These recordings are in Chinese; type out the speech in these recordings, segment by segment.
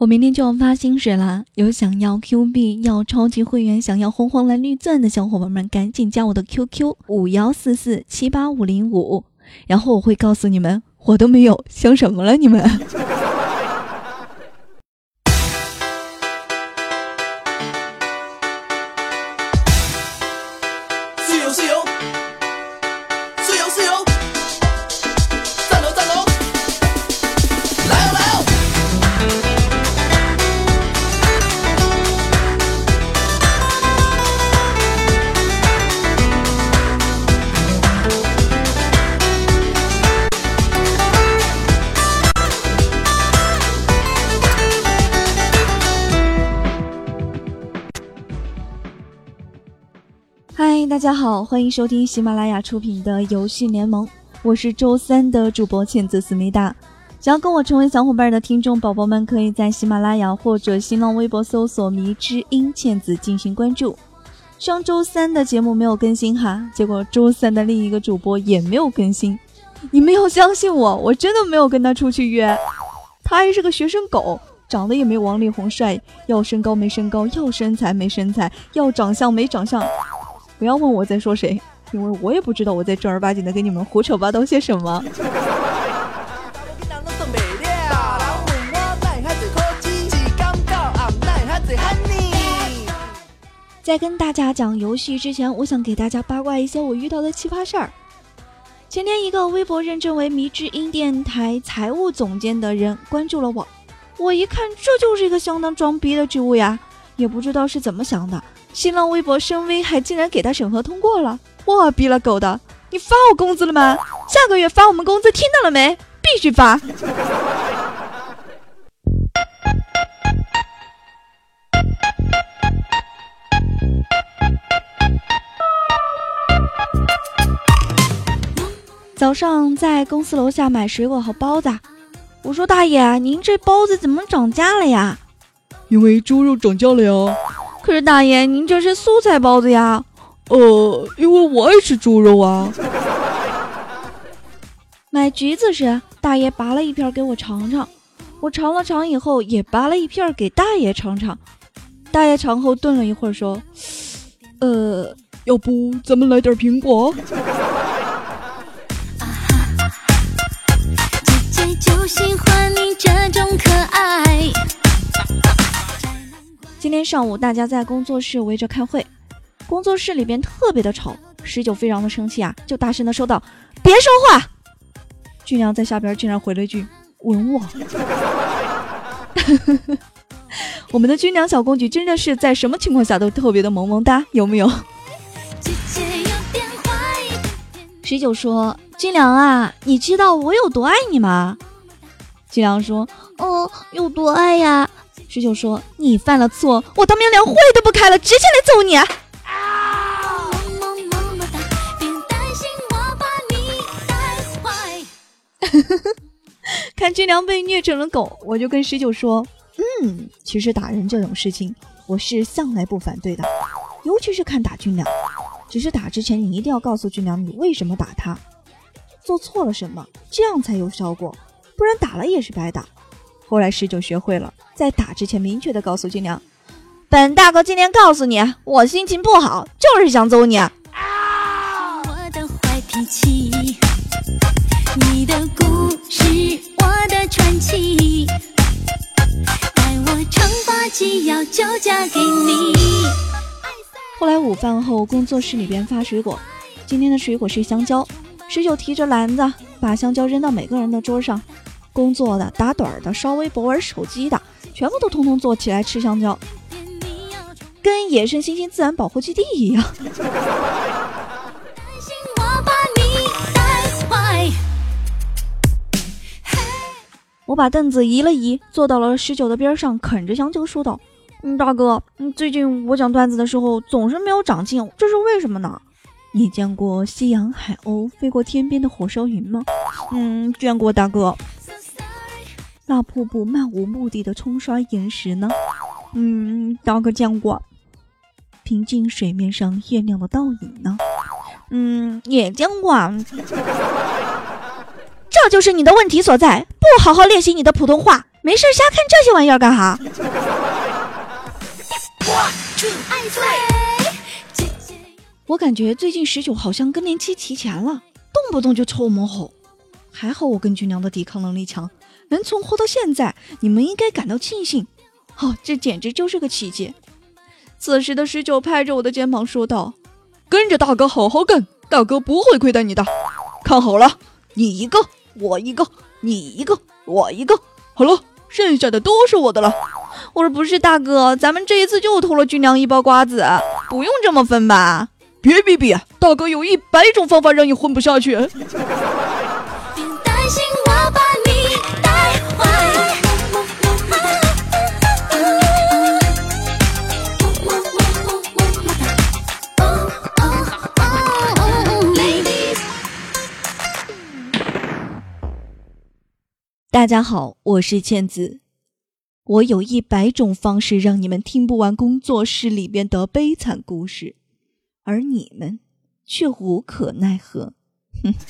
我明天就要发薪水了，有想要 Q 币、要超级会员、想要红黄蓝绿钻的小伙伴们，赶紧加我的 QQ 五幺四四七八五零五，然后我会告诉你们，我都没有，想什么了你们？大家好，欢迎收听喜马拉雅出品的游戏联盟，我是周三的主播茜子思密达。想要跟我成为小伙伴的听众宝宝们，可以在喜马拉雅或者新浪微博搜索“迷之音茜子”进行关注。上周三的节目没有更新哈，结果周三的另一个主播也没有更新。你们要相信我，我真的没有跟他出去约，他还是个学生狗，长得也没王力宏帅，要身高没身高，要身材没身材，要长相没长相。不要问我在说谁，因为我也不知道我在正儿八经的跟你们胡扯八道些什么。在跟大家讲游戏之前，我想给大家八卦一些我遇到的奇葩事儿。前天，一个微博认证为迷之音电台财务总监的人关注了我，我一看，这就是一个相当装逼的职务呀，也不知道是怎么想的。新浪微博深 V 还竟然给他审核通过了！哇，逼了狗的！你发我工资了吗？下个月发我们工资，听到了没？必须发！早上在公司楼下买水果和包子，我说大爷，您这包子怎么涨价了呀？因为猪肉涨价了呀。可是大爷，您这是素菜包子呀？呃，因为我爱吃猪肉啊。买橘子时，大爷拔了一片给我尝尝，我尝了尝以后，也拔了一片给大爷尝尝。大爷尝后顿了一会儿，说：“呃，要不咱们来点苹果？”姐姐就喜欢你这种可爱。今天上午，大家在工作室围着开会，工作室里边特别的吵，十九非常的生气啊，就大声的说道：“别说话！”俊良在下边竟然回了一句：“吻我。” 我们的军粮小公举真的是在什么情况下都特别的萌萌哒，有没有？十九说：“军粮啊，你知道我有多爱你吗？”军粮说：“哦，有多爱呀？”十九说：“你犯了错，我当面连会都不开了，直接来揍你！”看军良被虐成了狗，我就跟十九说：“嗯，其实打人这种事情，我是向来不反对的，尤其是看打军良。只是打之前，你一定要告诉军良你为什么打他，做错了什么，这样才有效果，不然打了也是白打。”后来十九学会了，在打之前明确的告诉金良：“本大哥今天告诉你，我心情不好，就是想揍你。”后来午饭后，工作室里边发水果，今天的水果是香蕉。十九提着篮子，把香蕉扔到每个人的桌上。工作的、打盹的、刷微博、玩手机的，全部都通通坐起来吃香蕉，跟野生猩猩自然保护基地一样。我把凳子移了移，坐到了十九的边上，啃着香蕉说道：“嗯，大哥，嗯，最近我讲段子的时候总是没有长进，这是为什么呢？你见过夕阳海鸥飞过天边的火烧云吗？嗯，见过，大哥。”那瀑布漫无目的的冲刷岩石呢？嗯，大哥见过。平静水面上月亮的倒影呢？嗯，也见过。这就是你的问题所在，不好好练习你的普通话，没事瞎看这些玩意儿干哈？我感觉最近十九好像更年期提前了，动不动就抽猛吼。还好我跟军娘的抵抗能力强，能存活到现在，你们应该感到庆幸。哦，这简直就是个奇迹。此时的十九拍着我的肩膀说道：“跟着大哥好好干，大哥不会亏待你的。看好了，你一个，我一个，你一个，我一个。好了，剩下的都是我的了。”我说：“不是大哥，咱们这一次就偷了军粮一包瓜子，不用这么分吧？”别别别，大哥有一百种方法让你混不下去。大家好，我是倩子。我有一百种方式让你们听不完工作室里边的悲惨故事。而你们却无可奈何。哼。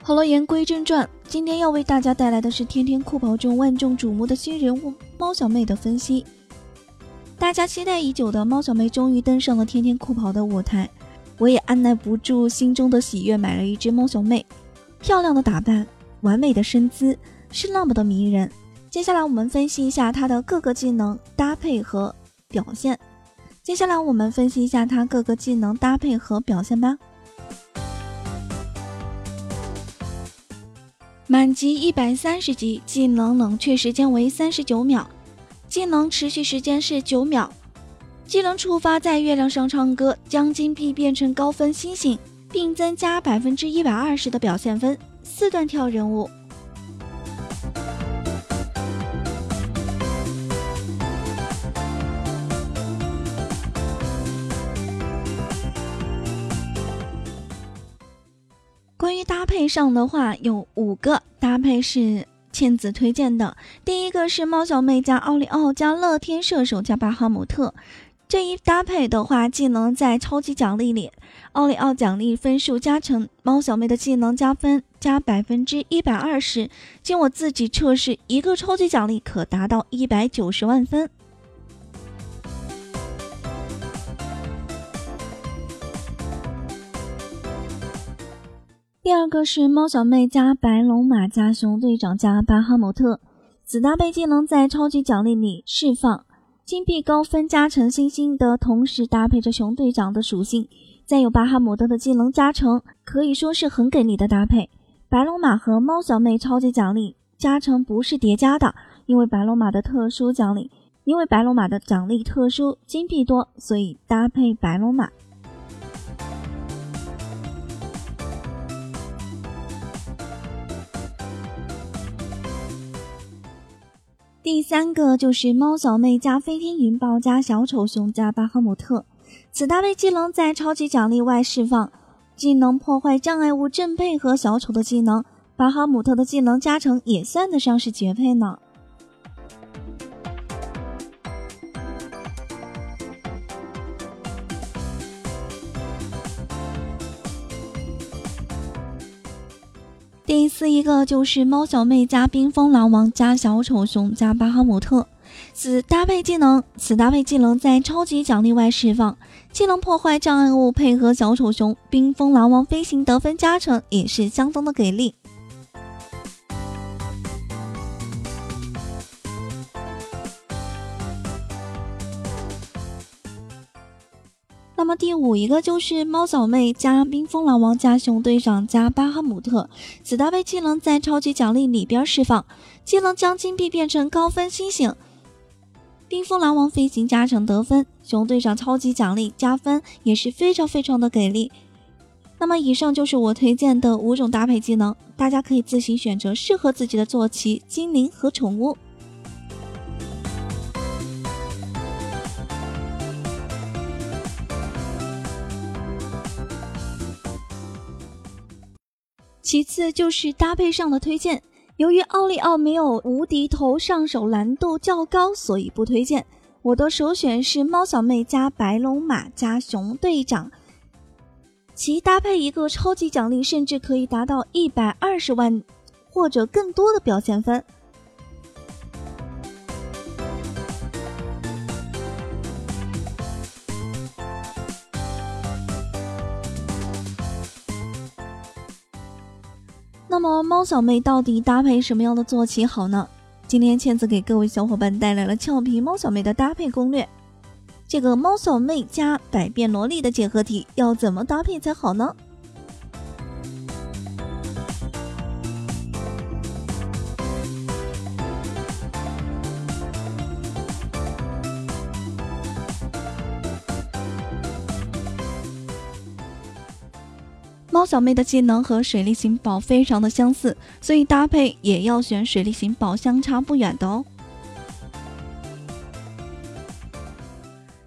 好了，言归正传，今天要为大家带来的是《天天酷跑》中万众瞩目的新人物猫小妹的分析。大家期待已久的猫小妹终于登上了《天天酷跑》的舞台，我也按耐不住心中的喜悦，买了一只猫小妹。漂亮的打扮，完美的身姿。是那么的迷人。接下来我们分析一下它的各个技能搭配和表现。接下来我们分析一下它各个技能搭配和表现吧。满级一百三十级，技能冷却时间为三十九秒，技能持续时间是九秒。技能触发在月亮上唱歌，将金币变成高分星星，并增加百分之一百二十的表现分。四段跳人物。关于搭配上的话，有五个搭配是亲子推荐的。第一个是猫小妹加奥利奥加乐天射手加巴哈姆特，这一搭配的话，技能在超级奖励里，奥利奥奖励分数加成，猫小妹的技能加分加百分之一百二十。经我自己测试，一个超级奖励可达到一百九十万分。第二个是猫小妹加白龙马加熊队长加巴哈姆特，此搭配技能在超级奖励里释放金币高分加成星星的同时，搭配着熊队长的属性，再有巴哈姆特的技能加成，可以说是很给力的搭配。白龙马和猫小妹超级奖励加成不是叠加的，因为白龙马的特殊奖励，因为白龙马的奖励特殊金币多，所以搭配白龙马。第三个就是猫小妹加飞天云豹加小丑熊加巴哈姆特，此搭配技能在超级奖励外释放，技能破坏障碍物正配合小丑的技能，巴哈姆特的技能加成也算得上是绝配呢。第四一个就是猫小妹加冰封狼王加小丑熊加巴哈姆特，此搭配技能，此搭配技能在超级奖励外释放，技能破坏障碍物配合小丑熊冰封狼王飞行得分加成也是相当的给力。那么第五一个就是猫小妹加冰封狼王加熊队长加巴哈姆特，此搭配技能在超级奖励里边释放，技能将金币变成高分星星，冰封狼王飞行加成得分，熊队长超级奖励加分也是非常非常的给力。那么以上就是我推荐的五种搭配技能，大家可以自行选择适合自己的坐骑、精灵和宠物。其次就是搭配上的推荐，由于奥利奥没有无敌头上手难度较高，所以不推荐。我的首选是猫小妹加白龙马加熊队长。其搭配一个超级奖励，甚至可以达到一百二十万或者更多的表现分。那么猫小妹到底搭配什么样的坐骑好呢？今天倩子给各位小伙伴带来了俏皮猫小妹的搭配攻略。这个猫小妹加百变萝莉的结合体要怎么搭配才好呢？猫小妹的技能和水力型宝非常的相似，所以搭配也要选水力型宝相差不远的哦。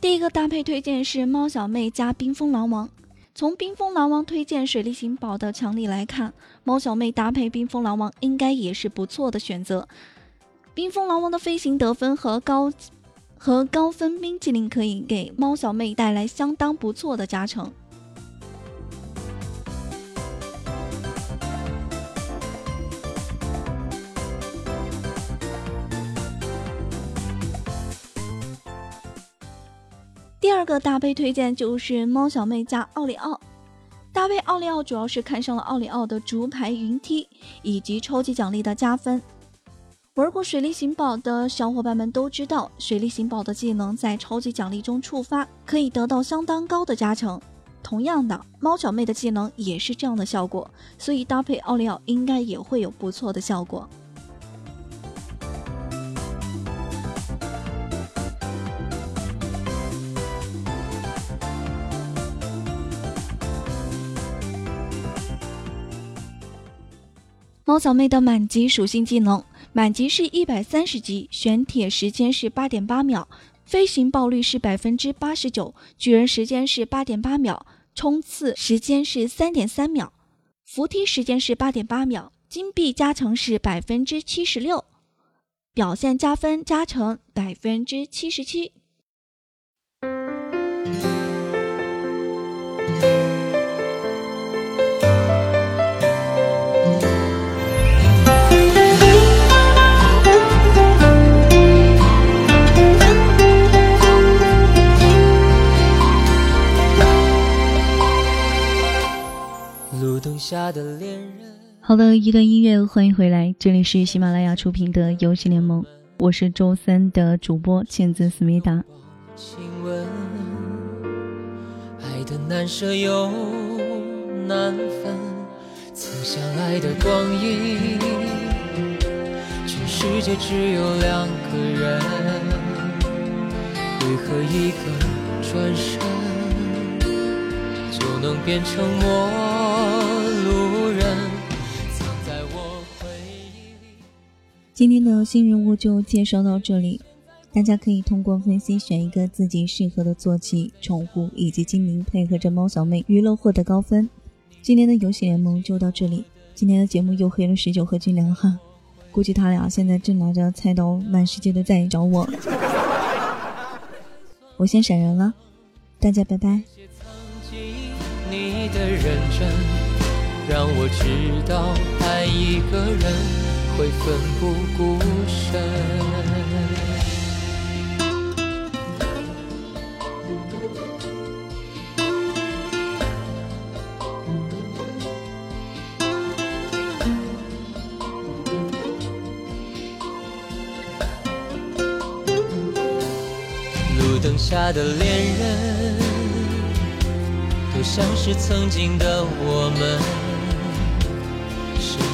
第一个搭配推荐是猫小妹加冰封狼王。从冰封狼王推荐水力型宝的强力来看，猫小妹搭配冰封狼王应该也是不错的选择。冰封狼王的飞行得分和高和高分冰激凌可以给猫小妹带来相当不错的加成。个搭配推荐就是猫小妹加奥利奥，搭配奥利奥主要是看上了奥利奥的竹排云梯以及超级奖励的加分。玩过水力型宝的小伙伴们都知道，水力型宝的技能在超级奖励中触发可以得到相当高的加成。同样的，猫小妹的技能也是这样的效果，所以搭配奥利奥应该也会有不错的效果。猫小妹的满级属性技能，满级是一百三十级，玄铁时间是八点八秒，飞行爆率是百分之八十九，巨人时间是八点八秒，冲刺时间是三点三秒，扶梯时间是八点八秒，金币加成是百分之七十六，表现加分加成百分之七十七。下的恋人好的，一段音乐，欢迎回来，这里是喜马拉雅出品的游戏联盟，我是周三的主播茜子思密达。亲吻，爱的难舍又难分，曾相爱的光阴，全世界只有两个人，为何一个转身就能变成陌今天的新人物就介绍到这里，大家可以通过分析选一个自己适合的坐骑、宠物以及精灵，配合着猫小妹娱乐获得高分。今天的游戏联盟就到这里，今天的节目又黑了十九和军良哈，估计他俩现在正拿着菜刀满世界的在找我。我先闪人了，大家拜拜。让我知道爱一个人。会奋不顾身。路灯下的恋人，都像是曾经的我们，